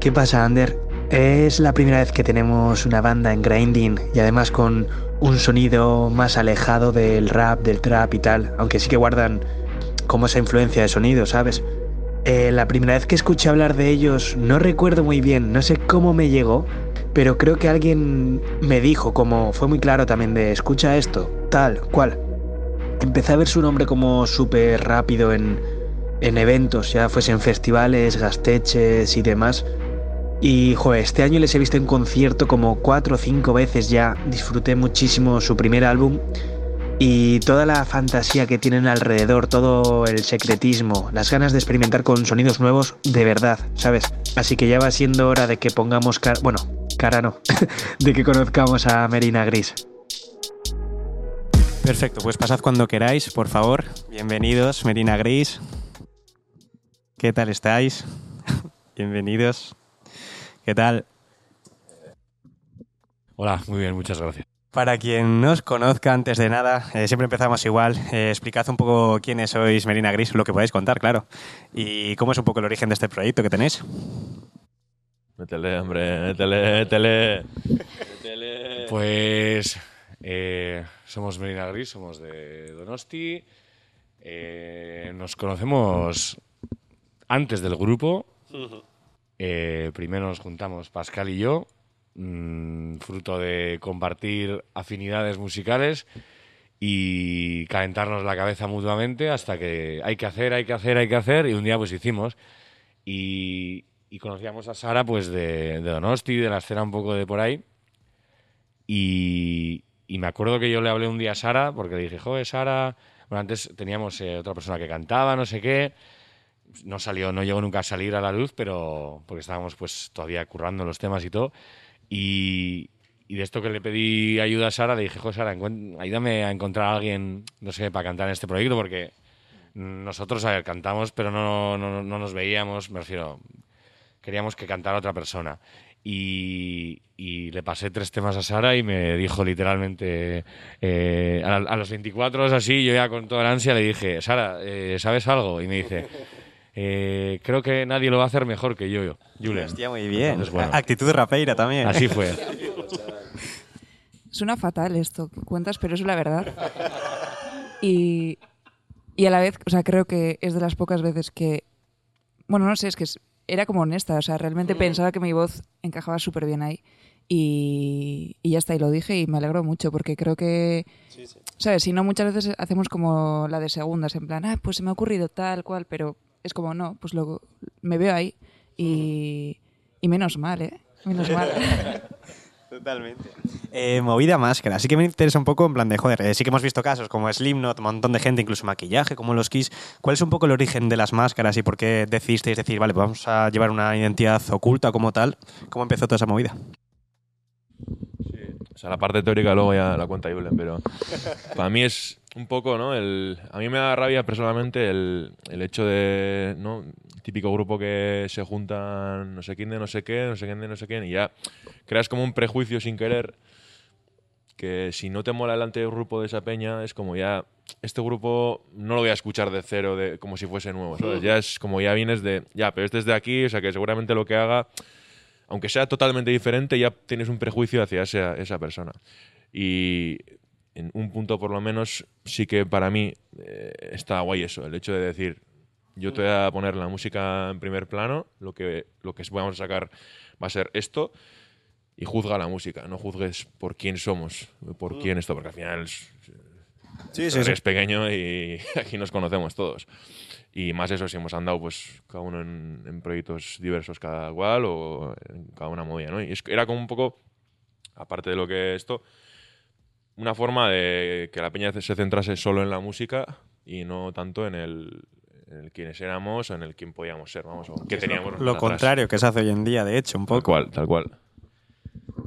¿Qué pasa, Ander? Es la primera vez que tenemos una banda en grinding y además con un sonido más alejado del rap, del trap y tal, aunque sí que guardan como esa influencia de sonido, ¿sabes? Eh, la primera vez que escuché hablar de ellos no recuerdo muy bien, no sé cómo me llegó, pero creo que alguien me dijo, como fue muy claro también de escucha esto, tal, cual. Empecé a ver su nombre como súper rápido en, en eventos, ya fuesen festivales, gasteches y demás. Y, joder, este año les he visto en concierto como cuatro o cinco veces ya. Disfruté muchísimo su primer álbum y toda la fantasía que tienen alrededor, todo el secretismo, las ganas de experimentar con sonidos nuevos de verdad, ¿sabes? Así que ya va siendo hora de que pongamos cara, bueno, cara no, de que conozcamos a Merina Gris. Perfecto, pues pasad cuando queráis, por favor. Bienvenidos, Merina Gris. ¿Qué tal estáis? Bienvenidos. ¿Qué tal? Hola, muy bien, muchas gracias. Para quien no os conozca, antes de nada, eh, siempre empezamos igual. Eh, explicad un poco quiénes sois Merina Gris, lo que podáis contar, claro. Y cómo es un poco el origen de este proyecto que tenéis. Métele, hombre, métele, métele. métele. Pues eh, somos Merina Gris, somos de Donosti. Eh, nos conocemos antes del grupo. Eh, primero nos juntamos Pascal y yo, mm, fruto de compartir afinidades musicales y calentarnos la cabeza mutuamente hasta que hay que hacer, hay que hacer, hay que hacer y un día pues hicimos. Y, conocíamos a Sara pues de, de Donosti, de la escena un poco de por ahí. Y, y me acuerdo que yo le hablé un día a Sara porque le dije, joder, Sara, bueno, antes teníamos eh, otra persona que cantaba, no sé qué. No salió, no llegó nunca a salir a la luz, pero porque estábamos pues todavía currando los temas y todo. Y, de esto que le pedí ayuda a Sara, le dije, joder, Sara, ayúdame a encontrar a alguien, no sé, para cantar en este proyecto, porque nosotros, a ver, cantamos, pero no, no, no nos veíamos, me refiero, queríamos que cantara otra persona. Y, y le pasé tres temas a Sara y me dijo literalmente, eh, a, a los 24 así, yo ya con toda la ansia le dije, Sara, eh, ¿sabes algo? Y me dice, eh, creo que nadie lo va a hacer mejor que yo, yo Julen. Hostia, muy bien. Entonces, bueno, Actitud rapeira también. así fue. Suena fatal esto que cuentas, pero es la verdad. Y, y a la vez, o sea, creo que es de las pocas veces que. Bueno, no sé, es que era como honesta, o sea, realmente pensaba que mi voz encajaba súper bien ahí. Y, y ya está, y lo dije y me alegro mucho porque creo que, ¿sabes? Si no, muchas veces hacemos como la de segundas, en plan, ah, pues se me ha ocurrido tal cual, pero es como, no, pues luego me veo ahí y, y menos mal, ¿eh? Menos mal. Totalmente. Eh, movida máscara. Así que me interesa un poco en plan de, joder, eh, sí que hemos visto casos como Slimknot, un montón de gente, incluso maquillaje, como los Kiss. ¿Cuál es un poco el origen de las máscaras y por qué decidisteis decir, vale, pues vamos a llevar una identidad oculta como tal? ¿Cómo empezó toda esa movida? O sea, la parte teórica luego ya la cuenta Julen, pero para mí es un poco, ¿no? El, a mí me da rabia personalmente el, el hecho de, ¿no? Típico grupo que se juntan no sé quién de no sé qué, no sé quién de no sé quién, y ya creas como un prejuicio sin querer que si no te mola delante del grupo de esa peña es como ya este grupo no lo voy a escuchar de cero de como si fuese nuevo ¿sabes? ya es como ya vienes de ya pero este es de aquí o sea que seguramente lo que haga aunque sea totalmente diferente, ya tienes un prejuicio hacia esa, esa persona. Y en un punto, por lo menos, sí que para mí eh, está guay eso, el hecho de decir, yo te voy a poner la música en primer plano, lo que, lo que vamos a sacar va a ser esto, y juzga la música, no juzgues por quién somos, por quién esto, porque al final Sí, es pequeño y aquí nos conocemos todos. Y más eso, si hemos andado pues cada uno en, en proyectos diversos cada cual o en cada una movida, ¿no? Y es- era como un poco, aparte de lo que esto, una forma de que la peña se centrase solo en la música y no tanto en el, en el quiénes éramos o en el quién podíamos ser, vamos, o qué teníamos. Lo atrás. contrario que se hace hoy en día, de hecho, un Tal poco. cual, tal cual.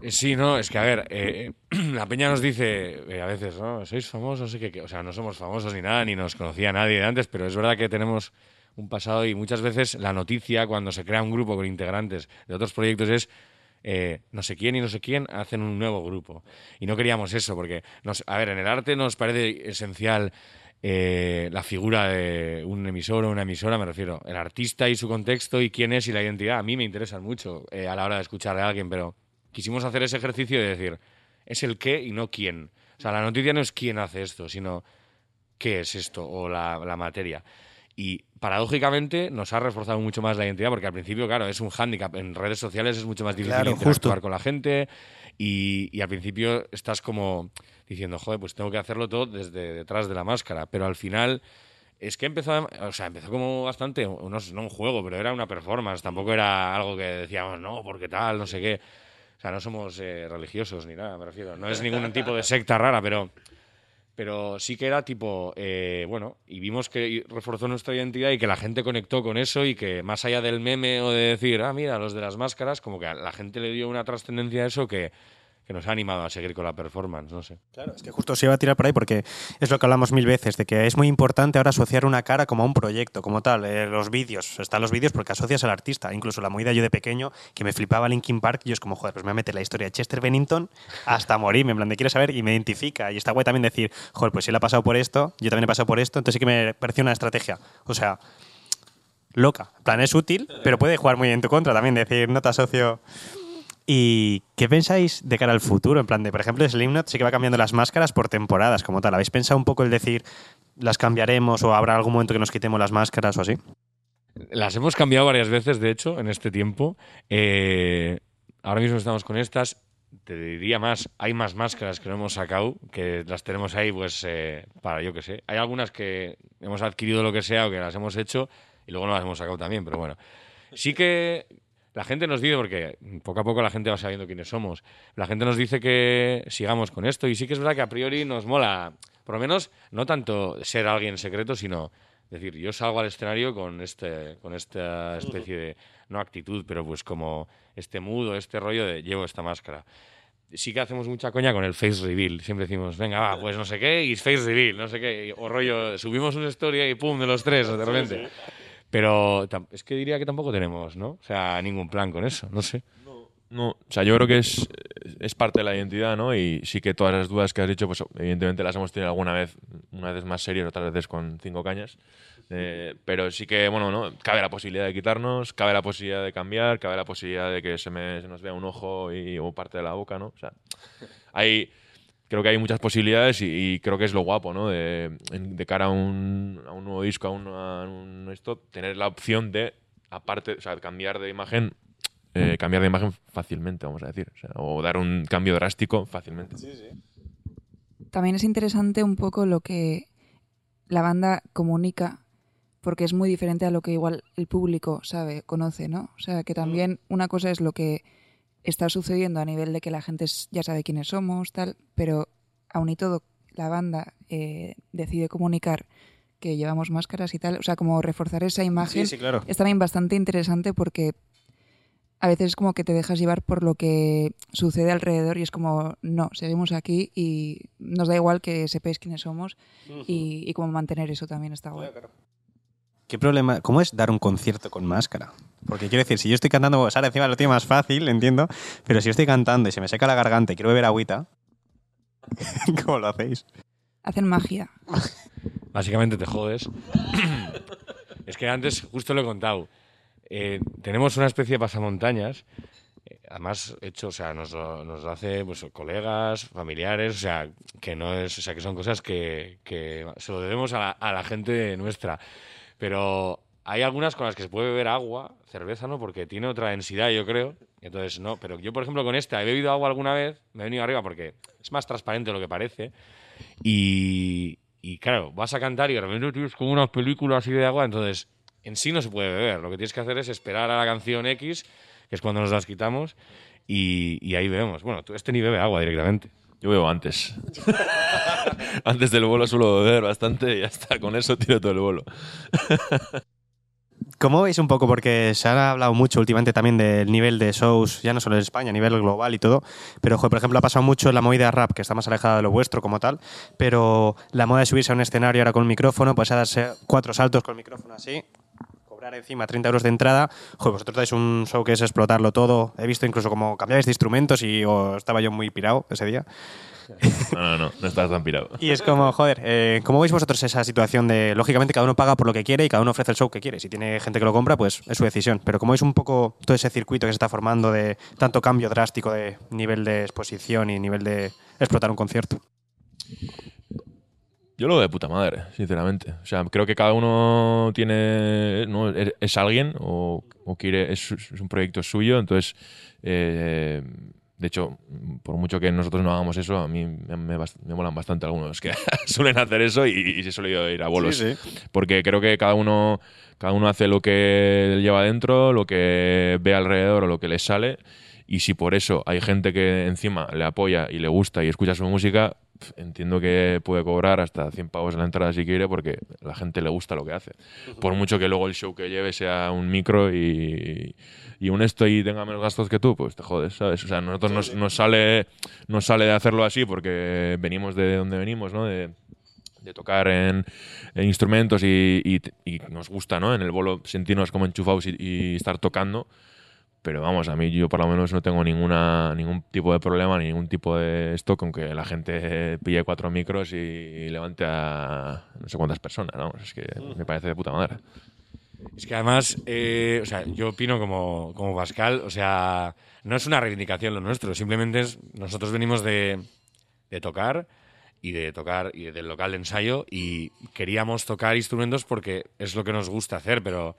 Eh, Sí, no, es que a ver, eh, la peña nos dice eh, a veces, ¿no? Sois famosos, qué. o sea, no somos famosos ni nada, ni nos conocía nadie de antes, pero es verdad que tenemos un pasado y muchas veces la noticia cuando se crea un grupo con integrantes de otros proyectos es eh, no sé quién y no sé quién hacen un nuevo grupo. Y no queríamos eso, porque, nos, a ver, en el arte nos parece esencial la figura de un emisor o una emisora, me refiero, el artista y su contexto y quién es y la identidad. A mí me interesan mucho a la hora de escuchar a alguien, pero quisimos hacer ese ejercicio de decir, es el qué y no quién. O sea, la noticia no es quién hace esto, sino qué es esto o la, la materia. Y paradójicamente nos ha reforzado mucho más la identidad, porque al principio, claro, es un hándicap. En redes sociales es mucho más difícil Claro, interactuar justo. con la gente y, y al principio estás como diciendo, joder, pues tengo que hacerlo todo desde detrás de la máscara. Pero al final es que empezó, o sea, empezó como bastante, no, no un juego, pero era una performance. Tampoco era algo que decíamos, no, porque tal, no sé qué. O sea, no somos eh, religiosos ni nada, me refiero. No es ningún tipo de secta rara, pero pero sí que era tipo, eh, bueno, y vimos que reforzó nuestra identidad y que la gente conectó con eso y que más allá del meme o de decir, ah, mira, los de las máscaras, como que a la gente le dio una trascendencia a eso que, que nos ha animado a seguir con la performance, no sé. Claro, es que justo se iba a tirar por ahí porque es lo que hablamos mil veces, de que es muy importante ahora asociar una cara como a un proyecto, como tal. Eh, los vídeos, están los vídeos porque asocias al artista. Incluso la movida yo de pequeño, que me flipaba Linkin Park, yo es como, joder, pues me voy a meter la historia de Chester Bennington hasta morirme, en plan de quiero saber y me identifica. Y está guay también decir, joder, pues si él ha pasado por esto, yo también he pasado por esto, entonces sí que me pareció una estrategia. O sea, loca. En plan, es útil, pero puede jugar muy en tu contra también, decir, no te asocio. ¿Y qué pensáis de cara al futuro? En plan de, por ejemplo, Slipknot sí que va cambiando las máscaras por temporadas como tal. ¿Habéis pensado un poco el decir, las cambiaremos o habrá algún momento que nos quitemos las máscaras o así? Las hemos cambiado varias veces, de hecho, en este tiempo. Eh, ahora mismo estamos con estas. Te diría más, hay más máscaras que no hemos sacado, que las tenemos ahí, pues, eh, para yo que sé. Hay algunas que hemos adquirido lo que sea o que las hemos hecho y luego no las hemos sacado también, pero bueno. Sí que la gente nos dice, porque poco a poco la gente va sabiendo quiénes somos, la gente nos dice que sigamos con esto y sí que es verdad que a priori nos mola, por lo menos, no tanto ser alguien secreto, sino decir, yo salgo al escenario con, este, con esta especie de, no actitud, pero pues como este mudo, este rollo de llevo esta máscara. Sí que hacemos mucha coña con el face reveal. Siempre decimos, venga, va, pues no sé qué, y face reveal, no sé qué. O rollo, subimos una historia y pum, de los tres, de repente. Pero es que diría que tampoco tenemos, ¿no? O sea, ningún plan con eso, no sé. No, o sea, yo creo que es, es parte de la identidad, ¿no? Y sí que todas las dudas que has dicho, pues evidentemente las hemos tenido alguna vez, una vez más serias, otras veces con cinco cañas. Eh, pero sí que, bueno, ¿no? Cabe la posibilidad de quitarnos, cabe la posibilidad de cambiar, cabe la posibilidad de que se, me- se nos vea un ojo y, o parte de la boca, ¿no? O sea, hay, creo que hay muchas posibilidades y, y creo que es lo guapo, ¿no? De, cara a un, a un nuevo disco, a un, a un esto, tener la opción de, aparte, o sea, cambiar de imagen eh, cambiar de imagen fácilmente, vamos a decir. O, sea, o dar un cambio drástico fácilmente. También es interesante un poco lo que la banda comunica, porque es muy diferente a lo que igual el público sabe, conoce, ¿no? O sea, que también una cosa es lo que está sucediendo a nivel de que la gente ya sabe quiénes somos, tal, pero aún y todo la banda eh, decide comunicar que llevamos máscaras y tal, o sea, como reforzar esa imagen Sí, sí, claro. es también bastante interesante porque a veces es como que te dejas llevar por lo que sucede alrededor y es como, no, seguimos aquí y nos da igual que sepáis quiénes somos y, y cómo mantener eso también está guay. ¿Qué problema? ¿Cómo es dar un concierto con máscara? Porque quiero decir, si yo estoy cantando, Sara encima lo tiene más fácil, entiendo, pero si yo estoy cantando y se me seca la garganta y quiero beber agüita, ¿cómo lo hacéis? Hacen magia. Básicamente te jodes. es que antes, justo lo he contado, eh, tenemos una especie de pasamontañas, eh, además hecho, o sea, nos lo, nos lo hace pues, colegas, familiares, o sea, que no es, o sea, que son cosas que, que se lo debemos a la, a la gente nuestra. Pero hay algunas con las que se puede beber agua, cerveza, ¿no? Porque tiene otra densidad, yo creo. Entonces, no. Pero yo, por ejemplo, con esta he bebido agua alguna vez, me he venido arriba porque es más transparente de lo que parece. Y, y claro, vas a cantar y de repente tienes como una película así de agua, entonces en sí no se puede beber. Lo que tienes que hacer es esperar a la canción X, que es cuando nos las quitamos, y, y ahí bebemos. Bueno, tú este ni bebe agua directamente. Yo veo antes. antes del bolo suelo beber bastante y ya está. Con eso tiro todo el bolo. ¿Cómo veis un poco? Porque se ha hablado mucho últimamente también del nivel de shows, ya no solo en España, a nivel global y todo. Pero, por ejemplo, ha pasado mucho en la movida rap, que está más alejada de lo vuestro como tal. Pero la moda de subirse a un escenario ahora con un micrófono, pues a darse cuatro saltos con el micrófono así, cobrar encima 30 euros de entrada. Joder, vosotros dais un show que es explotarlo todo. He visto incluso como cambiabais de instrumentos y oh, estaba yo muy pirado ese día. No, no, no, no estás tan pirado. Y es como, joder, eh, ¿cómo veis vosotros esa situación de, lógicamente, cada uno paga por lo que quiere y cada uno ofrece el show que quiere? Si tiene gente que lo compra, pues es su decisión. Pero ¿cómo veis un poco todo ese circuito que se está formando de tanto cambio drástico de nivel de exposición y nivel de explotar un concierto? Yo lo veo de puta madre, sinceramente. O sea, creo que cada uno tiene. ¿no? es, es alguien o, o quiere. Es, es un proyecto suyo. Entonces, eh, de hecho, por mucho que nosotros no hagamos eso, a mí me, me me molan bastante algunos que suelen hacer eso y, y se suele ir a bolos. Porque creo que cada uno, cada uno hace lo que lleva dentro, lo que ve alrededor o lo que le sale. Y si por eso hay gente que encima le apoya y le gusta y escucha su música, entiendo que puede cobrar hasta 100 pavos en la entrada si quiere porque la gente le gusta lo que hace. Por mucho que luego el show que lleve sea un micro y, y un esto y tenga menos gastos que tú, pues te jodes, ¿sabes? O sea, nosotros nos, nos sale, nos sale de hacerlo así porque venimos de donde venimos, ¿no? De, de tocar en, en instrumentos y, y- y nos gusta, ¿no? En el bolo sentirnos como enchufados y, y estar tocando. Pero vamos, a mí yo por lo menos no tengo ninguna, ningún tipo de problema, ni ningún tipo de stock con que la gente pille cuatro micros y, levante a no sé cuántas personas, ¿no? Es que me parece de puta madre. Es que además, eh, o sea, yo opino como, como Pascal, o sea, no es una reivindicación lo nuestro, simplemente es, nosotros venimos de, de tocar y de tocar y del local de ensayo y queríamos tocar instrumentos porque es lo que nos gusta hacer, pero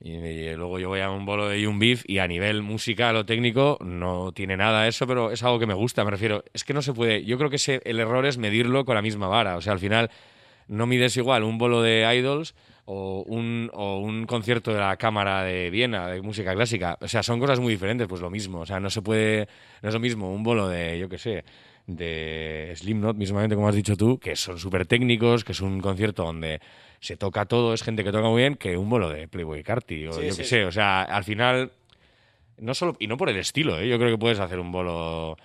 y, y luego yo voy a un bolo de un beef y a nivel musical o técnico no tiene nada eso, pero es algo que me gusta, me refiero, es que no se puede, yo creo que ese, el error es medirlo con la misma vara, o sea, al final no mides igual un bolo de idols o un, o un concierto de la Cámara de Viena de música clásica. O sea, son cosas muy diferentes, pues lo mismo. O sea, no se puede, no es lo mismo un bolo de, yo qué sé, de Slipknot, mismamente como has dicho tú, que son súper técnicos, que es un concierto donde se toca todo, es gente que toca muy bien, que un bolo de Playboy Carti o yo qué sé. O sea, al final, no solo, y no por el estilo, ¿eh? yo creo que puedes hacer un bolo...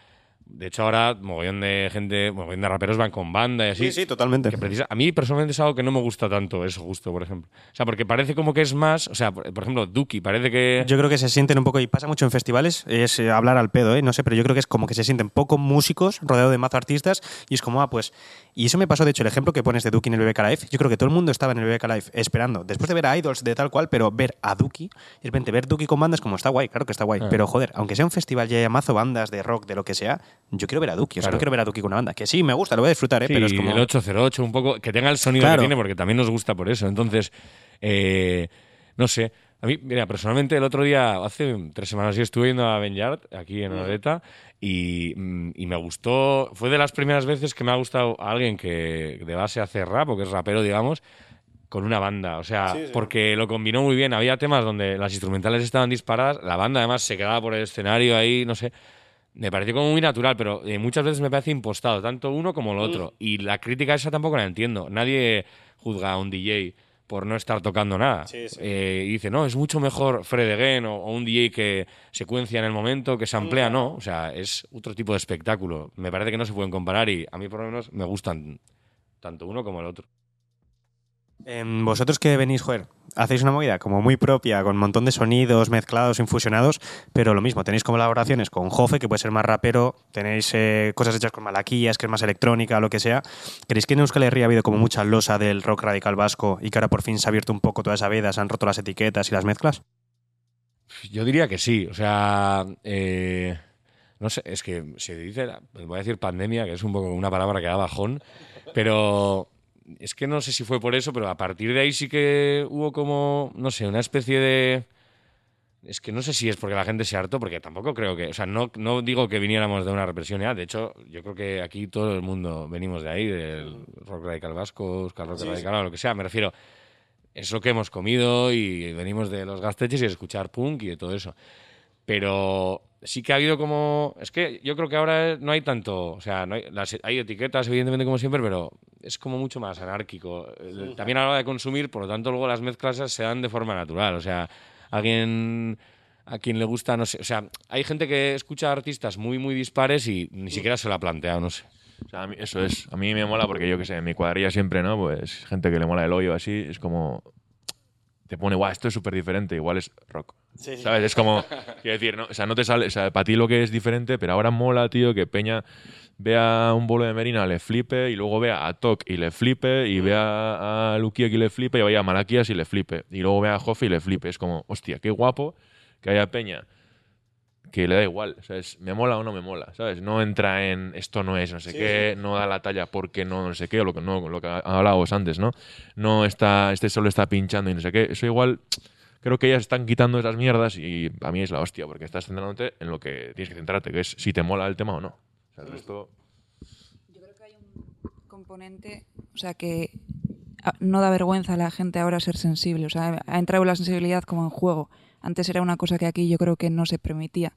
De hecho, ahora mogollón de gente, mogollón de raperos van con banda y así. Sí, sí, totalmente. Que precisa- a mí personalmente es algo que no me gusta tanto, eso justo, por ejemplo. O sea, porque parece como que es más, o sea, por, por ejemplo, Duki, parece que... Yo creo que se sienten un poco, y pasa mucho en festivales, es eh, hablar al pedo, ¿eh? no sé, pero yo creo que es como que se sienten poco músicos rodeado de mazo artistas y es como, ah, pues. Y eso me pasó, de hecho, el ejemplo que pones de Duki en el BBK Live. Yo creo que todo el mundo estaba en el BBK Live esperando, después de ver a Idols de tal cual, pero ver a Duki, de repente ver Duki con bandas como está guay, claro que está guay, Ah. pero joder, aunque sea un festival y haya mazo bandas de rock, de lo que sea, yo quiero ver a Duki, o sea, Claro. no quiero ver a Duki con una banda. Que sí, me gusta, lo voy a disfrutar, ¿eh? Sí, pero es como. el 808, un poco, que tenga el sonido Claro. que tiene, porque también nos gusta por eso. Entonces, eh, no sé. A mí, mira, personalmente el otro día, hace tres semanas, yo estuve yendo a Benyard, aquí en Oreta, y, mm, y me gustó, fue de las primeras veces que me ha gustado alguien que de base hace rap, o que es rapero, digamos, con una banda. O sea, porque lo combinó muy bien. Había temas donde las instrumentales estaban disparadas, la banda además se quedaba por el escenario ahí, no sé. Me pareció como muy natural, pero eh, muchas veces me parece impostado, tanto uno como el otro. Y la crítica esa tampoco la entiendo. Nadie juzga a un DJ por no estar tocando nada. Eh, y dice, no, es mucho mejor Fred Again o, o un DJ que secuencia en el momento, que se amplía, no. O sea, es otro tipo de espectáculo. Me parece que no se pueden comparar y a mí por lo menos me gustan tanto uno como el otro. Vosotros que venís, joder, hacéis una movida como muy propia, con un montón de sonidos mezclados, infusionados, pero lo mismo, tenéis colaboraciones con Jofe, que puede ser más rapero, tenéis eh, cosas hechas con Malaquías, que es más electrónica lo que sea. ¿Creéis que en Euskal Herria ha habido como mucha losa del rock radical vasco y que ahora por fin se ha abierto un poco toda esa veda, se han roto las etiquetas y las mezclas? Yo diría que sí. O sea, eh, no sé, es que se dice, voy a decir pandemia, que es un poco una palabra que da bajón, pero es que no sé si fue por eso, pero a partir de ahí sí que hubo como, no sé, una especie de... Es que no sé si es porque la gente se hartó, porque tampoco creo que, o sea, no, no digo que viniéramos de una represión ya, de hecho, yo creo que aquí todo el mundo venimos de ahí, del rock radical vasco, Euskal rock radical, o lo que sea, me refiero, es lo que hemos comido y venimos de los gasteches y de escuchar punk y de todo eso. Pero sí que ha habido como. Es que yo creo que ahora no hay tanto. O sea, no hay, las- hay etiquetas, evidentemente, como siempre, pero es como mucho más anárquico. El- También a la hora de consumir, por lo tanto, luego las mezclas se dan de forma natural. O sea, alguien a quien le gusta, no sé. O sea, hay gente que escucha artistas muy, muy dispares y ni siquiera se lo ha planteado, no sé. O sea, a mí- eso es. A mí me mola porque yo que sé, en mi cuadrilla siempre, ¿no? Pues gente que le mola el hoyo así, es como. Te pone, guau, esto es súper diferente, igual es rock. ¿Sabes? Es como. Quiero decir, ¿no? O sea, no te sale. O sea, para ti lo que es diferente, pero ahora mola, tío, que Peña vea un bolo de Merina, le flipe, y luego vea a Tok y le flipe, y vea a Lukiek y le flipe, y vaya a Malakias y le flipe, y luego vea a Hoffe y le flipe. Es como, hostia, qué guapo que haya peña que le da igual, ¿sabes? Me mola o no me mola, ¿sabes? No entra en esto no es no sé qué, no da la talla porque no no sé qué, o lo que, no, lo que hablábamos antes, ¿no? No está, este solo está pinchando y no sé qué. Eso igual, creo que ellas están quitando esas mierdas y a mí es la hostia, porque estás centrándote en lo que tienes que centrarte, que es si te mola el tema o no. O sea, el resto... Yo creo que hay un componente, o sea, que a- no da vergüenza a la gente ahora ser sensible. O sea, ha entrado la sensibilidad como en juego. Antes era una cosa que aquí yo creo que no se permitía.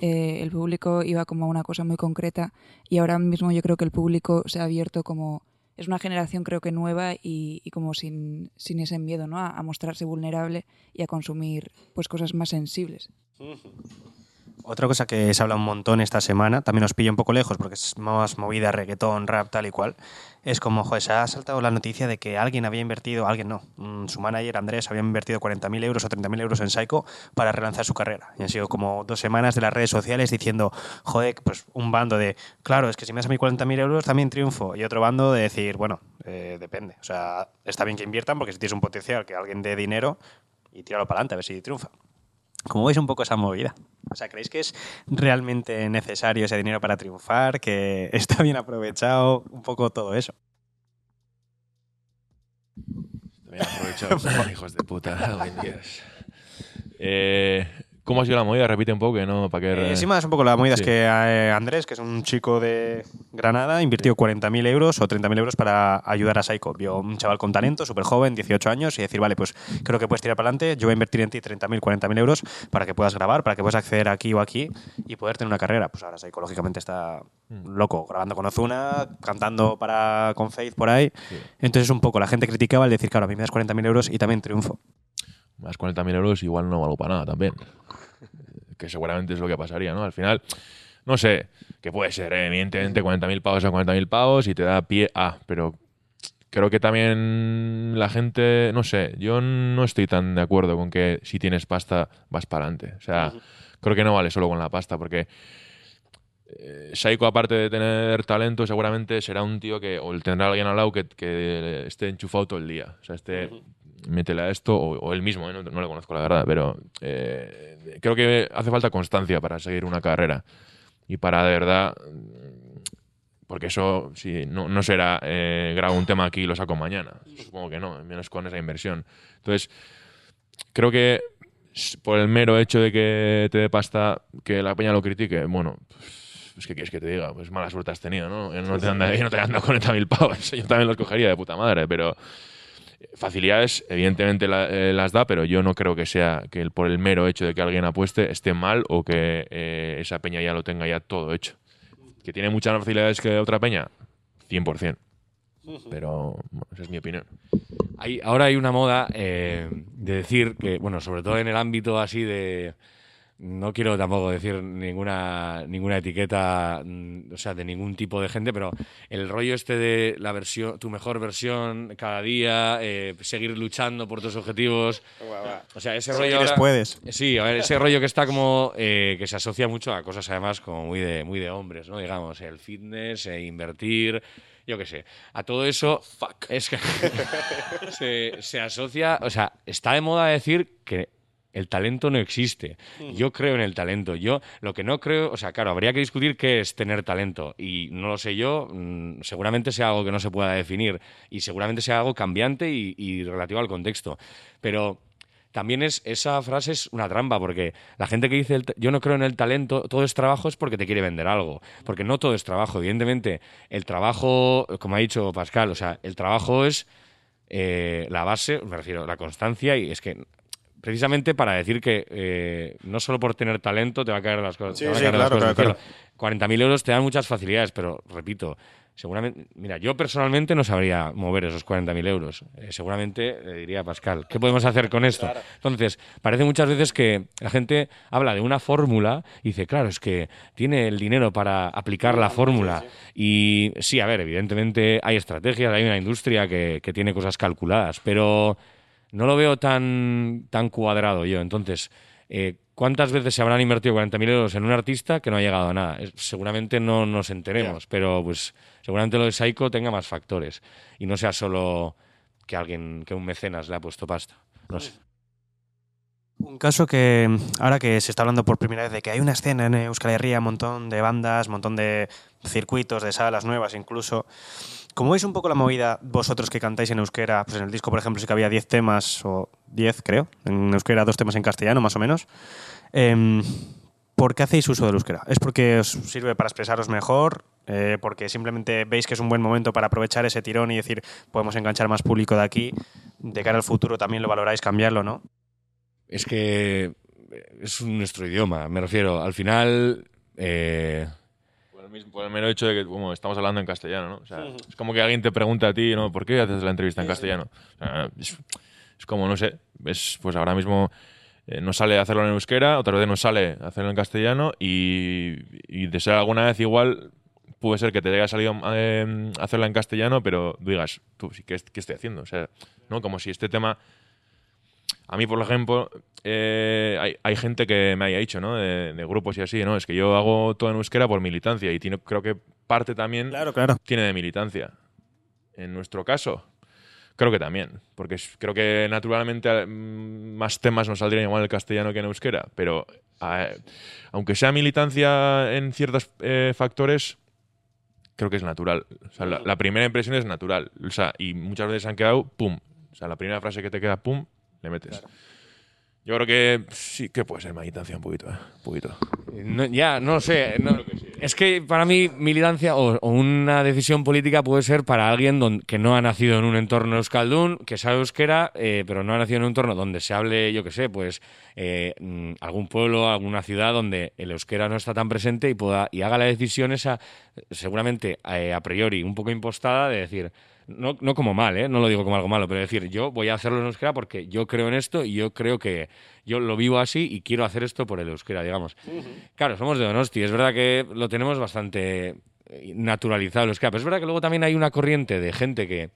Eh, el público iba como a una cosa muy concreta y ahora mismo yo creo que el público se ha abierto como... Es una generación creo que nueva y, y como sin, sin ese miedo ¿no? a, a mostrarse vulnerable y a consumir pues cosas más sensibles. Otra cosa que se habla un montón esta semana, también nos pilla un poco lejos porque es más movida, reggaetón, rap, tal y cual, es como, joder, se ha saltado la noticia de que alguien había invertido, alguien no, mm, su manager Andrés había invertido 40.000 euros o 30.000 euros en Psycho para relanzar su carrera. Y han sido como dos semanas de las redes sociales diciendo, joder, pues un bando de, claro, es que si me das a mí 40.000 euros también triunfo. Y otro bando de decir, bueno, eh, depende. O sea, está bien que inviertan porque si tienes un potencial que alguien dé dinero y tíralo para adelante a ver si triunfa. ¿Cómo veis un poco esa movida? O sea, ¿creéis que es realmente necesario ese dinero para triunfar? ¿Que está bien aprovechado? Un poco todo eso. También aprovechado, hijos de puta. Dios. Eh, ¿Cómo ha sido la movida? Repite un poco, que no, para que... Eh, sí, más un poco la movida Sí. es que eh, Andrés, que es un chico de Granada, invirtió 40.000 euros o 30.000 euros para ayudar a Psycho. Vio un chaval con talento, súper joven, 18 años, y decir, vale, pues creo que puedes tirar para adelante, yo voy a invertir en ti 30.000, 40.000 euros para que puedas grabar, para que puedas acceder aquí o aquí y poder tener una carrera. Pues ahora Psycho, lógicamente, está loco, grabando con Ozuna, cantando para con Faith por ahí. Entonces, un poco, la gente criticaba al decir, claro, a mí me das 40.000 euros y también triunfo. Más 40.000 euros igual no valgo para nada también. Que seguramente es lo que pasaría, ¿no? Al final, no sé, que puede ser, ¿eh? evidentemente 40.000 pavos a 40.000 pavos y te da pie a, pero creo que también la gente, no sé, yo no estoy tan de acuerdo con que si tienes pasta vas para adelante. O sea, creo que no vale solo con la pasta, porque eh, Saiko, aparte de tener talento, seguramente será un tío que, o tendrá alguien al lado que, que esté enchufado todo el día. O sea, este, métele a esto, o, o él mismo, ¿eh? no, no le conozco la verdad, pero eh, creo que hace falta constancia para seguir una carrera. Y para de verdad, mm, porque eso sí, no, no será eh, grabo un tema aquí y lo saco mañana. Supongo que no, menos con esa inversión. Entonces, creo que por el mero hecho de que te dé pasta, que la peña lo critique, bueno, pues ¿qué quieres que te diga? Pues mala suerte has tenido, ¿no? No te han dado, no te han dado 40.000 pavos. Yo también los cogería de puta madre, pero facilidades evidentemente eh, las da, pero yo no creo que sea que por el mero hecho de que alguien apueste esté mal o que eh, esa peña ya lo tenga ya todo hecho. Que tiene muchas más facilidades que otra peña, 100%. Pero esa es mi opinión. Ahora hay una moda eh, de decir que, bueno, sobre todo en el ámbito así de. No quiero tampoco decir ninguna, ninguna etiqueta, mm, o sea, de ningún tipo de gente, pero el rollo este de la versión, tu mejor versión cada día, eh, seguir luchando por tus objetivos. O sea, ese rollo. quieres, ahora- puedes. Sí, a ver, ese rollo que está como. eh, que se asocia mucho a cosas además como muy de, muy de hombres, ¿no? Digamos, el fitness, eh, invertir, yo qué sé. A todo eso. Es que. se, se asocia. O sea, está de moda decir que. El talento no existe. Yo creo en el talento. Yo lo que no creo, o sea, claro, habría que discutir qué es tener talento. Y no lo sé yo, mm, seguramente sea algo que no se pueda definir. Y seguramente sea algo cambiante y, y relativo al contexto. Pero también es esa frase es una trampa porque la gente que dice el yo no creo en el talento todo es trabajo es porque te quiere vender algo porque no todo es trabajo evidentemente el trabajo como ha dicho Pascal o sea el trabajo es eh, la base me refiero la constancia y es que precisamente para decir que eh, no solo por tener talento te va a caer las cosas Sí, sí, claro, claro, cielo. 40.000 euros te dan muchas facilidades pero repito Seguramente, mira, yo personalmente no sabría mover esos 40.000 euros. Eh, seguramente le diría a Pascal, ¿qué podemos hacer con esto? Entonces, parece muchas veces que la gente habla de una fórmula y dice, claro, es que tiene el dinero para aplicar la fórmula. Y sí, a ver, evidentemente hay estrategias, hay una industria que, que tiene cosas calculadas, pero no lo veo tan, tan cuadrado yo. Entonces, eh, ¿Cuántas veces se habrán invertido 40.000 euros en un artista que no ha llegado a nada? Es- seguramente no nos enteremos, pero pues seguramente lo de Saiko tenga más factores y no sea solo que alguien, que un mecenas le ha puesto pasta. No sé. Un caso que ahora que se está hablando por primera vez de que hay una escena en Euskal Herria, un montón de bandas, un montón de circuitos, de salas nuevas incluso. ¿Cómo veis un poco la movida vosotros que cantáis en euskera? Pues en el disco, por ejemplo, sí que había 10 temas, o 10 creo, en euskera, dos temas en castellano más o menos. Em, ¿Por qué hacéis uso del euskera? ¿Es porque os sirve para expresaros mejor? Eh, ¿Porque simplemente veis que es un buen momento para aprovechar ese tirón y decir, podemos enganchar más público de aquí? De cara al futuro también lo valoráis cambiarlo, ¿no? Es que es nuestro idioma, me refiero. Al final, eh, Por el, mismo- por el mero hecho de que como estamos hablando en castellano, ¿no? O sea, es como que alguien te pregunta a ti, ¿no? ¿Por qué haces la entrevista en castellano? O sea, es, es como, no sé, es, pues ahora mismo eh, nos sale hacerlo en euskera, otra vez nos sale hacerlo en castellano y, y de ser alguna vez igual puede ser que te haya salido eh, hacerla en castellano, pero digas, tú, sí, ¿qué, qué estoy haciendo? O sea, ¿no? Como si este tema... A mí, por ejemplo, eh, hay, hay gente que me haya dicho, ¿no? De, de grupos y así, ¿no? Es que yo hago todo en euskera por militancia y tiene, creo que parte también Claro, claro. tiene de militancia. En nuestro caso, creo que también, porque creo que naturalmente mm, más temas nos saldrían igual en el castellano que en euskera, pero eh, aunque sea militancia en ciertos eh, factores, creo que es natural. O sea, la, la primera impresión es natural. O sea, y muchas veces han quedado, pum. O sea, la primera frase que te queda, pum, le metes. Yo creo que sí que puede ser militancia un poquito, ¿eh? Un poquito. no- ya, no lo sé. no- es que para mí militancia o, o una decisión política puede ser para alguien don- que no ha nacido en un entorno euskaldun, que sabe euskera, eh, pero no ha nacido en un entorno donde se hable, yo qué sé, pues eh, mm, algún pueblo, alguna ciudad donde el euskera no está tan presente y, pueda, y haga la decisión esa, seguramente eh, a priori un poco impostada, de decir, no, no como mal, ¿eh? no lo digo como algo malo, pero decir, yo voy a hacerlo en euskera porque yo creo en esto y yo creo que yo lo vivo así y quiero hacer esto por el euskera, digamos. Claro, somos de Donosti, es verdad que lo tenemos bastante eh, naturalizado el euskera, pero es verdad que luego también hay una corriente de gente que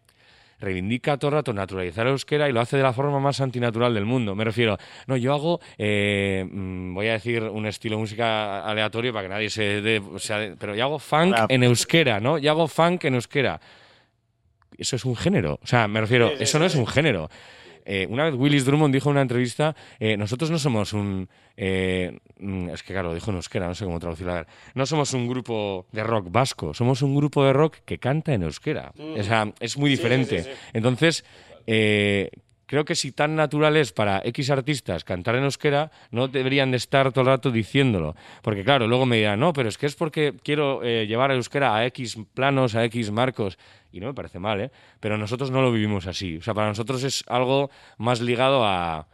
reivindica todo el rato naturalizar el euskera y lo hace de la forma más antinatural del mundo. Me refiero, no, yo hago, eh, mm, voy a decir un estilo de música aleatorio para que nadie se dé, o sea, pero yo hago funk Rap. en euskera, ¿no? Yo hago funk en euskera. Eso es un género. O sea, me refiero, eso no es un género. Eh, una vez Willis Drummond dijo en una entrevista, eh, nosotros no somos un... eh, mm, es que claro, dijo en euskera, no sé cómo traducirlo. a ver. No somos un grupo de rock vasco, somos un grupo de rock que canta en euskera. O sea, es muy diferente. Entonces, eh, creo que si tan natural es para X artistas cantar en euskera, no deberían de estar todo el rato diciéndolo. Porque claro, luego me dirán, no, pero es que es porque quiero eh, llevar el euskera a X planos, a X marcos. Y no me parece mal, ¿eh? Pero nosotros no lo vivimos así. O sea, para nosotros es algo más ligado a,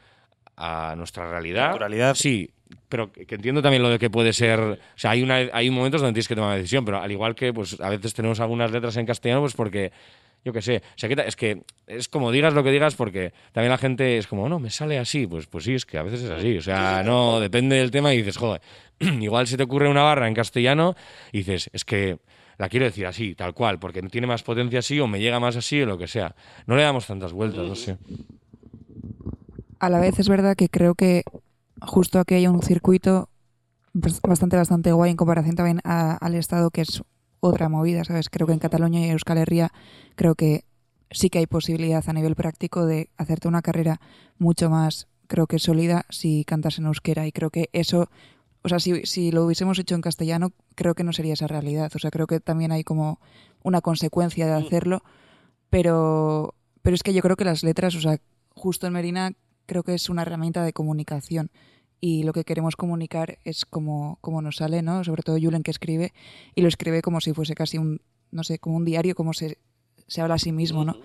a nuestra realidad. Naturalidad. Sí, pero que que entiendo también lo de que puede ser. O sea, hay, una, hay momentos donde tienes que tomar una decisión, pero al igual que pues a veces tenemos algunas letras en castellano, pues porque. Yo qué sé, se quita- es que es como digas lo que digas porque también la gente es como, no, me sale así, pues pues sí, es que a veces es así, o sea, no, depende del tema y dices, joder, igual se te ocurre una barra en castellano y dices, es que la quiero decir así, tal cual, porque tiene más potencia así o me llega más así o lo que sea. No le damos tantas vueltas, no sé. A la vez es verdad que creo que justo aquí hay un circuito bas- bastante, bastante guay en comparación también a- al Estado, que es otra movida, ¿sabes? Creo que en Cataluña y Euskal Herria creo que sí que hay posibilidad a nivel práctico de hacerte una carrera mucho más, creo que sólida si cantas en euskera y creo que eso, o sea, si, si lo hubiésemos hecho en castellano, creo que no sería esa realidad. O sea, creo que también hay como una consecuencia de hacerlo, pero, pero es que yo creo que las letras, o sea, justo en Merina creo que es una herramienta de comunicación y lo que queremos comunicar es como, como nos sale, ¿no? Sobre todo Julen que escribe y lo escribe como si fuese casi un, no sé, como un diario, como se, se habla a sí mismo, ¿no?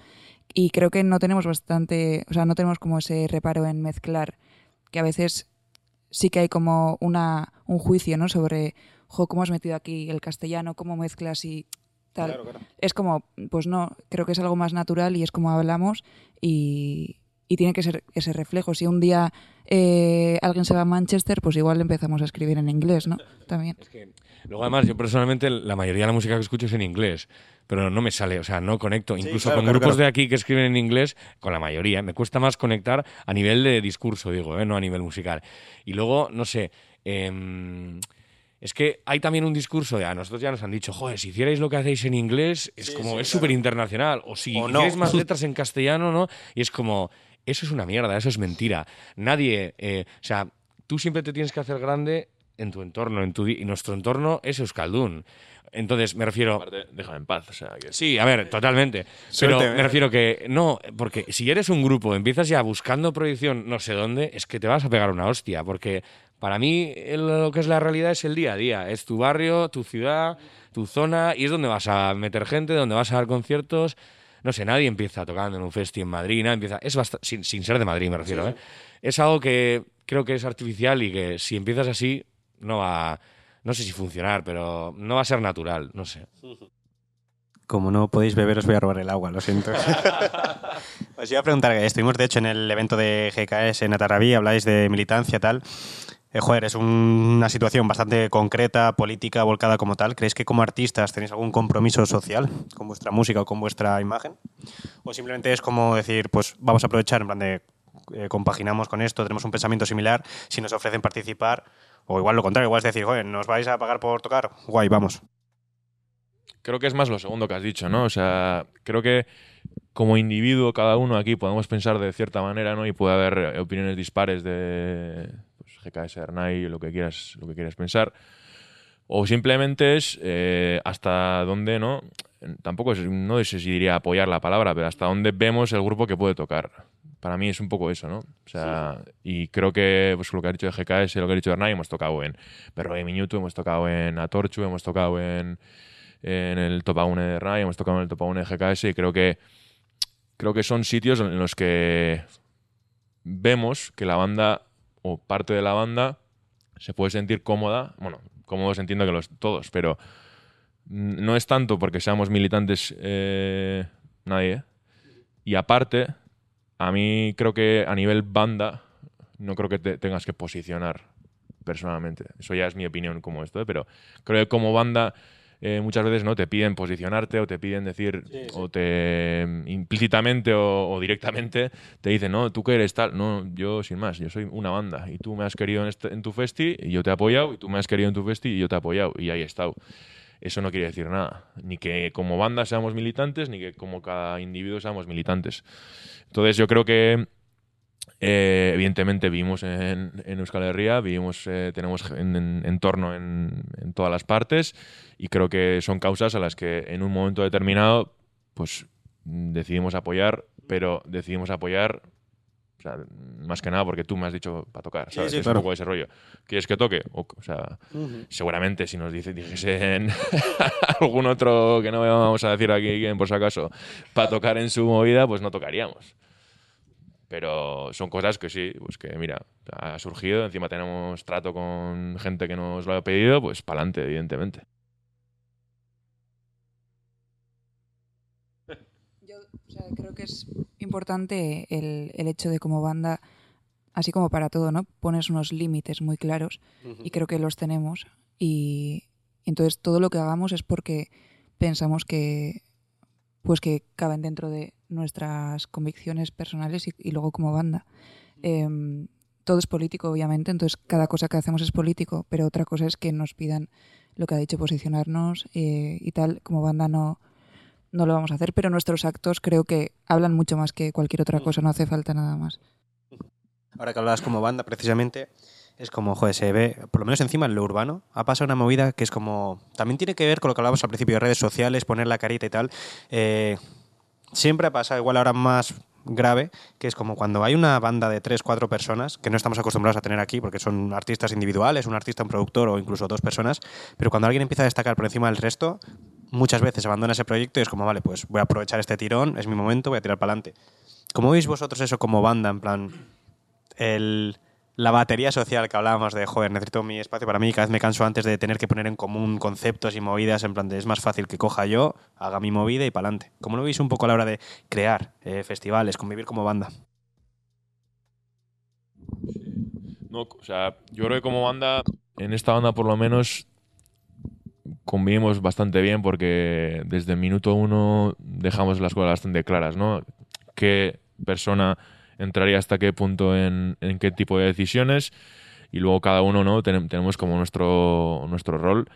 Y creo que no tenemos bastante, o sea, no tenemos como ese reparo en mezclar, que a veces sí que hay como una, un juicio, ¿no? Sobre, jo, ¿cómo has metido aquí el castellano? ¿Cómo mezclas y tal? Es como, pues no, creo que es algo más natural y es como hablamos y, y tiene que ser ese reflejo. Si un día eh, alguien se va a Manchester, pues igual empezamos a escribir en inglés, ¿no? También. Es que, luego además, yo personalmente la mayoría de la música que escucho es en inglés, pero no me sale, o sea, no conecto. Incluso claro, con claro, grupos claro. de aquí que escriben en inglés, con la mayoría, me cuesta más conectar a nivel de discurso, digo, ¿eh? no a nivel musical. Y luego, no sé, em, es que hay también un discurso de a nosotros ya nos han dicho, joder, si hicierais lo que hacéis en inglés, es como, es súper internacional. O si O no. hicierais más letras en castellano, ¿no? Y es como, eso es una mierda, eso es mentira. Nadie, eh, o sea, tú siempre te tienes que hacer grande en tu entorno, en tu y nuestro entorno es Euskaldun. Entonces, me refiero. Aparte, déjame en paz. O sea, que Sí, a ver, totalmente. Pero Suerte, me ¿eh? refiero que no, porque si eres un grupo, empiezas ya buscando proyección no sé dónde, es que te vas a pegar una hostia, porque para mí lo que es la realidad es el día a día, es tu barrio, tu ciudad, tu zona, y es donde vas a meter gente, donde vas a dar conciertos. No sé, nadie empieza tocando en un festi en Madrid, nadie empieza, es bast- sin, sin ser de Madrid me refiero, ¿eh? Es algo que creo que es artificial y que si empiezas así no va, no sé si funcionar, pero no va a ser natural, no sé. Como no podéis beber, os voy a robar el agua, lo siento. os iba a preguntar, estuvimos de hecho en el evento de GKS en Atarrabí, habláis de militancia, tal. Eh, joder, es un- una situación bastante concreta, política, volcada como tal. ¿Creéis que como artistas tenéis algún compromiso social con vuestra música o con vuestra imagen? ¿O simplemente es como decir, pues vamos a aprovechar, en plan de eh, compaginamos con esto, tenemos un pensamiento similar, si nos ofrecen participar, o igual lo contrario, igual es decir, joder, ¿nos vais a pagar por tocar? Guay, vamos. creo que es más lo segundo que has dicho, ¿no? O sea, creo que como individuo, cada uno aquí podemos pensar de cierta manera, ¿no? Y puede haber opiniones dispares de GKS, Ernai, lo que quieras, lo que quieras pensar. O simplemente es eh, hasta dónde, ¿no? Tampoco es, no sé si diría apoyar la palabra, pero hasta dónde vemos el grupo que puede tocar. Para mí es un poco eso, ¿no? O sea, y creo que pues, lo que ha dicho de GKS, lo que ha dicho de Ernai, hemos tocado en Perro de Minuto, hemos tocado en Atorchu, hemos tocado en, en el Top 1 de Ernai, hemos tocado en el Top 1 de GKS y creo que, creo que son sitios en los que vemos que la banda o parte de la banda se puede sentir cómoda, bueno, cómodos entiendo que los todos, pero no es tanto porque seamos militantes eh, nadie. Y aparte, a mí creo que a nivel banda no creo que te tengas que posicionar personalmente. Eso ya es mi opinión como esto, ¿eh? pero creo que como banda eh, muchas veces no te piden posicionarte o te piden decir o te implícitamente o, o directamente te dicen no tú que eres tal no yo sin más yo soy una banda y tú me has querido en, este- en tu festi y yo te he apoyado y tú me has querido en tu festi y yo te he apoyado y ahí he estado. Eso no quiere decir nada ni que como banda seamos militantes ni que como cada individuo seamos militantes. Entonces yo creo que eh, evidentemente vivimos en, en Euskal Herria, vivimos, eh, tenemos en, en- entorno en, todas las partes y creo que son causas a las que en un momento determinado pues decidimos apoyar, pero decidimos apoyar o sea, más que nada porque tú me has dicho para tocar, ¿sabes? sí, es claro. un poco ese rollo. ¿Quieres que toque? O, o sea, seguramente si nos dice, dijesen algún otro que no vamos a decir aquí por si acaso, para tocar en su movida, pues no tocaríamos. Pero son cosas que sí, pues que mira, ha surgido, encima tenemos trato con gente que nos lo ha pedido, pues para adelante, evidentemente. Yo o sea, creo que es importante el, el hecho de como banda, así como para todo, ¿no? Pones unos límites muy claros y creo que los tenemos. Y entonces todo lo que hagamos es porque pensamos que pues que caben dentro de nuestras convicciones personales y, y luego como banda. Em, todo es político, obviamente, entonces cada cosa que hacemos es político, pero otra cosa es que nos pidan lo que ha dicho, posicionarnos eh, y tal. Como banda no, no lo vamos a hacer, pero nuestros actos creo que hablan mucho más que cualquier otra cosa, no hace falta nada más. Ahora que hablabas como banda, precisamente, es como, joder, se ve, por lo menos encima en lo urbano, ha pasado una movida que es como. También tiene que ver con lo que hablábamos al principio de redes sociales, poner la carita y tal. Eh, siempre ha pasado, igual ahora más grave, que es como cuando hay una banda de tres, cuatro personas, que no estamos acostumbrados a tener aquí, porque son artistas individuales, un artista, un productor o incluso dos personas, pero cuando alguien empieza a destacar por encima del resto, muchas veces abandona ese proyecto y es como, vale, pues voy a aprovechar este tirón, es mi momento, voy a tirar para adelante. ¿Cómo veis vosotros eso como banda? En plan, el, la batería social que hablábamos de, joder, necesito mi espacio para mí, cada vez me canso antes de tener que poner en común conceptos y movidas, en plan de es más fácil que coja yo, haga mi movida y para adelante. ¿Cómo lo veis un poco a la hora de crear eh, festivales, convivir como banda? No, o sea, yo creo que como banda, en esta banda por lo menos convivimos bastante bien porque desde el minuto uno dejamos las cosas bastante claras, ¿no? Qué persona entraría hasta qué punto en, qué tipo de decisiones y luego cada uno, ¿no? Tenem- tenemos como nuestro, nuestro rol.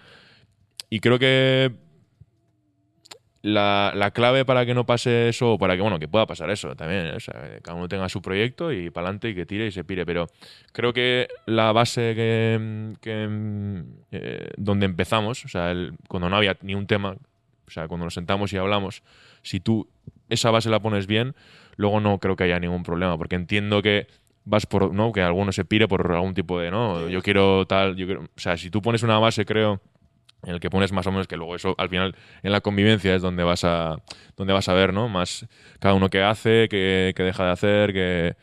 Y creo que la, la clave para que no pase eso, o para que, bueno, que pueda pasar eso también, ¿eh? cada uno tenga su proyecto y para adelante y que tire y se pire, pero creo que la base que, eh, donde empezamos, o sea, cuando no había ni un tema, o sea, cuando nos sentamos y hablamos, si tú esa base la pones bien, luego no creo que haya ningún problema, porque entiendo que vas por, ¿no? Que alguno se pire por algún tipo de, no, yo quiero tal, yo quiero, o sea, si tú pones una base, creo, en el que pones más o menos que luego eso al final en la convivencia es donde vas a donde vas a ver no más cada uno qué hace qué, qué deja de hacer que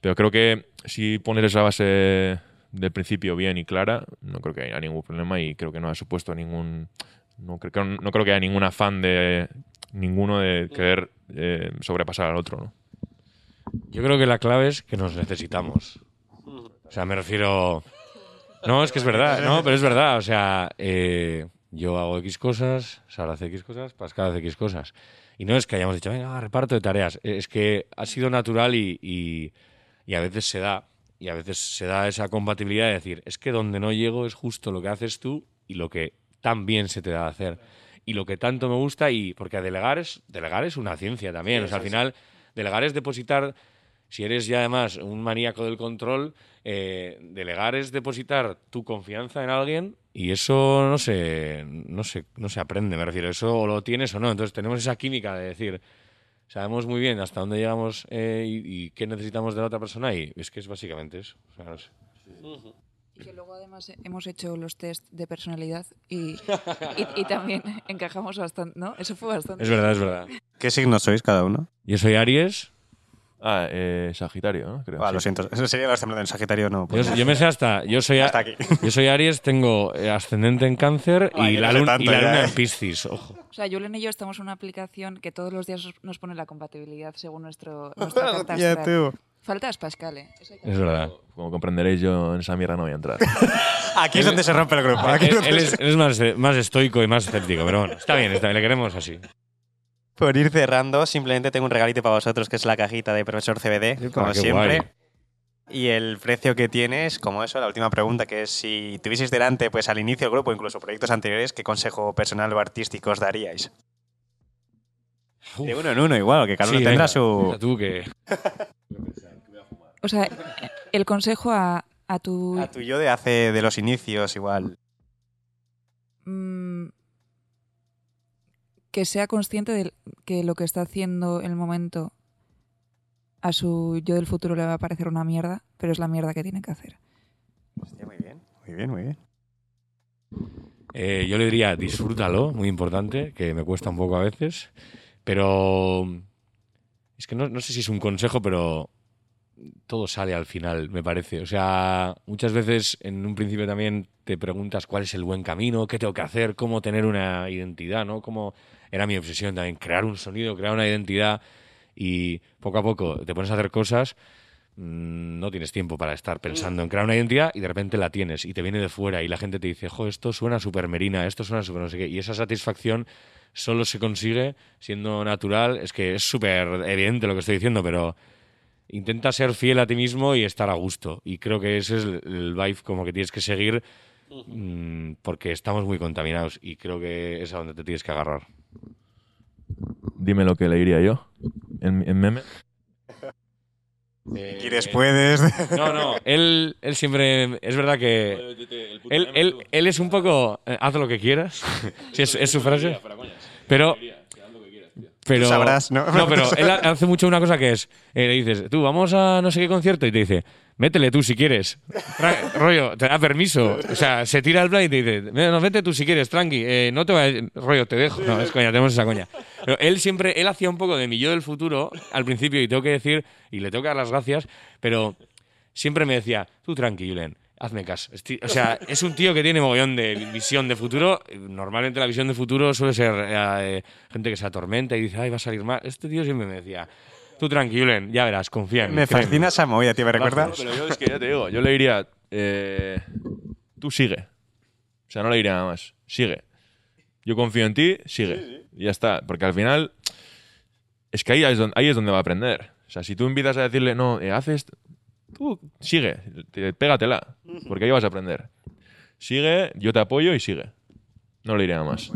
pero creo que si pones esa base del principio bien y clara no creo que haya ningún problema y creo que no ha supuesto ningún no creo no creo que haya ningún afán de ninguno de querer eh, sobrepasar al otro no Yo creo que la clave es que nos necesitamos. O sea, me refiero. No, es que es verdad, no, pero es verdad. O sea, eh, yo hago X cosas, Sara hace X cosas, Pascal hace X cosas. Y no es que hayamos dicho, venga, reparto de tareas. Es que ha sido natural y, y- y a veces se da. Y a veces se da esa compatibilidad de decir, es que donde no llego es justo lo que haces tú y lo que tan bien se te da hacer. Y lo que tanto me gusta, y porque delegar es, delegar es una ciencia también. o sea, al final, delegar es depositar si eres ya además un maníaco del control, eh, delegar es depositar tu confianza en alguien y eso no se, no, se, no se aprende, me refiero. Eso o lo tienes o no. Entonces tenemos esa química de decir, sabemos muy bien hasta dónde llegamos eh, y, y qué necesitamos de la otra persona y es que es básicamente eso. O sea, no sé. Y que luego además hemos hecho los test de personalidad y, y, y también encajamos bastante, ¿no? Eso fue bastante. Es verdad, es verdad. ¿Qué signos sois cada uno? Yo soy Aries. ah eh, Sagitario no creo Ah, sí. lo siento. Eso sería temblores en Sagitario, no. Yo, pues- yo me sé hasta. Yo soy, a- Hasta aquí. yo soy Aries, tengo eh, ascendente en Cáncer y Ay, la, luna, tanto y la ya, luna eh. en Piscis. Ojo. O sea, Julen y yo estamos en una aplicación que todos los días os- nos pone la compatibilidad según nuestro, nuestra carta Ya, astral. Faltas Pascal, ¿eh? Eso hay que- Es verdad. como comprenderéis yo en esa mierda no voy a entrar Aquí es donde se rompe el grupo. Aquí Él, es donde él se- es, él es más, eh, más estoico y más escéptico, pero bueno, está bien, está bien, le queremos así. Por ir cerrando, simplemente tengo un regalito para vosotros que es la cajita de profesor CBD, como qué siempre. guay. Y el precio que tienes, como eso, la última pregunta, que es si tuvieseis delante, pues al inicio del grupo, incluso proyectos anteriores, ¿qué consejo personal o artístico os daríais? De uno en uno, igual, que cada uno Sí, tendrá venga, su. Tú que... O sea, el consejo a, a tu... A tu yo de hace de los inicios, igual. mm, que sea consciente de que lo que está haciendo en el momento a su yo del futuro le va a parecer una mierda, pero es la mierda que tiene que hacer. Hostia, muy bien, muy bien, muy bien. Eh, yo le diría, disfrútalo, muy importante, que me cuesta un poco a veces, pero es que no, no sé si es un consejo, pero todo sale al final, me parece. O sea, muchas veces en un principio también te preguntas cuál es el buen camino, qué tengo que hacer, cómo tener una identidad, ¿no? Cómo era mi obsesión también, crear un sonido, crear una identidad y poco a poco te pones a hacer cosas mm, no tienes tiempo para estar pensando en crear una identidad y de repente la tienes y te viene de fuera y la gente te dice, jo, esto suena súper merina, esto suena súper no sé qué. Y esa satisfacción solo se consigue siendo natural. Es que es súper evidente lo que estoy diciendo, pero intenta ser fiel a ti mismo y estar a gusto. Y creo que ese es el, el vibe como que tienes que seguir mm, porque estamos muy contaminados y creo que es a donde te tienes que agarrar. Dime lo que le diría yo en, en meme. Y después. No, no, él, él siempre. Es verdad que. Él, él, él es un poco. eh, haz lo que quieras. Sí, es, es su frase. Pero. Pero, sabrás, ¿no? No, pero él ha- hace mucho una cosa que es. eh, le dices, tú, vamos a no sé qué concierto. Y te dice, métele tú si quieres. Tra- rollo, te da permiso. O sea, se tira el plan y te dice, "Mira, no, vete tú si quieres, tranqui. eh, no te vayas. Rollo, te dejo. No, es coña, tenemos esa coña. Pero él siempre. Él hacía un poco de mi yo del futuro al principio y tengo que decir. Y le tengo que dar las gracias. Pero siempre me decía, tú tranqui, Julen, hazme caso. O sea, es un tío que tiene mogollón de visión de futuro. Normalmente la visión de futuro suele ser eh, eh, gente que se atormenta y dice, ay, va a salir mal. Este tío siempre me decía, Tú tranquilen, ya verás, confía en mí. Me créeme. fascina esa movida, tío. ¿Me recuerda? Pero yo es que ya te digo, yo le diría, eh, tú sigue. O sea, no le diría nada más. Sigue. Yo confío en ti, sigue. Y ya está. Porque al final, es que ahí es donde, ahí es donde va a aprender. O sea, si tú invitas a decirle, no, eh, haces, tú sigue, te- pégatela. Porque ahí vas a aprender. Sigue, yo te apoyo y sigue. No le diré nada más.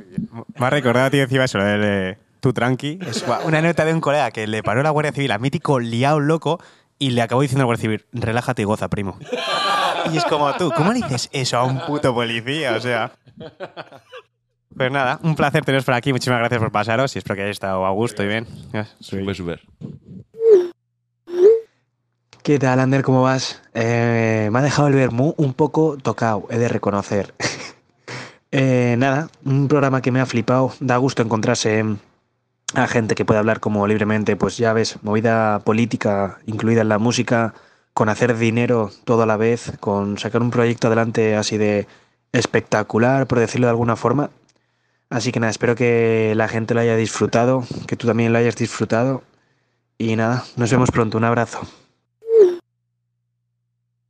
Me ha recordado, tío, encima eso, lo del eh, tú tranqui. Es una nota de un colega que le paró la Guardia Civil a mítico liado loco y le acabó diciendo a la Guardia Civil, relájate y goza, primo. Y es como tú, ¿cómo le dices eso a un puto policía? O sea... Pues nada, un placer teneros por aquí. Muchísimas gracias por pasaros y espero que hayáis estado a gusto y bien. Súper, súper. ¿Qué tal, Ander? ¿Cómo vas? Eh, me ha dejado el vermú un poco tocado, he de reconocer. Eh, nada, un programa que me ha flipado. Da gusto encontrarse mm, a gente que puede hablar como libremente, pues ya ves, movida política incluida en la música, con hacer dinero todo a la vez, con sacar un proyecto adelante así de espectacular, por decirlo de alguna forma. Así que nada, espero que la gente lo haya disfrutado, que tú también lo hayas disfrutado. Y nada, nos vemos pronto. Un abrazo.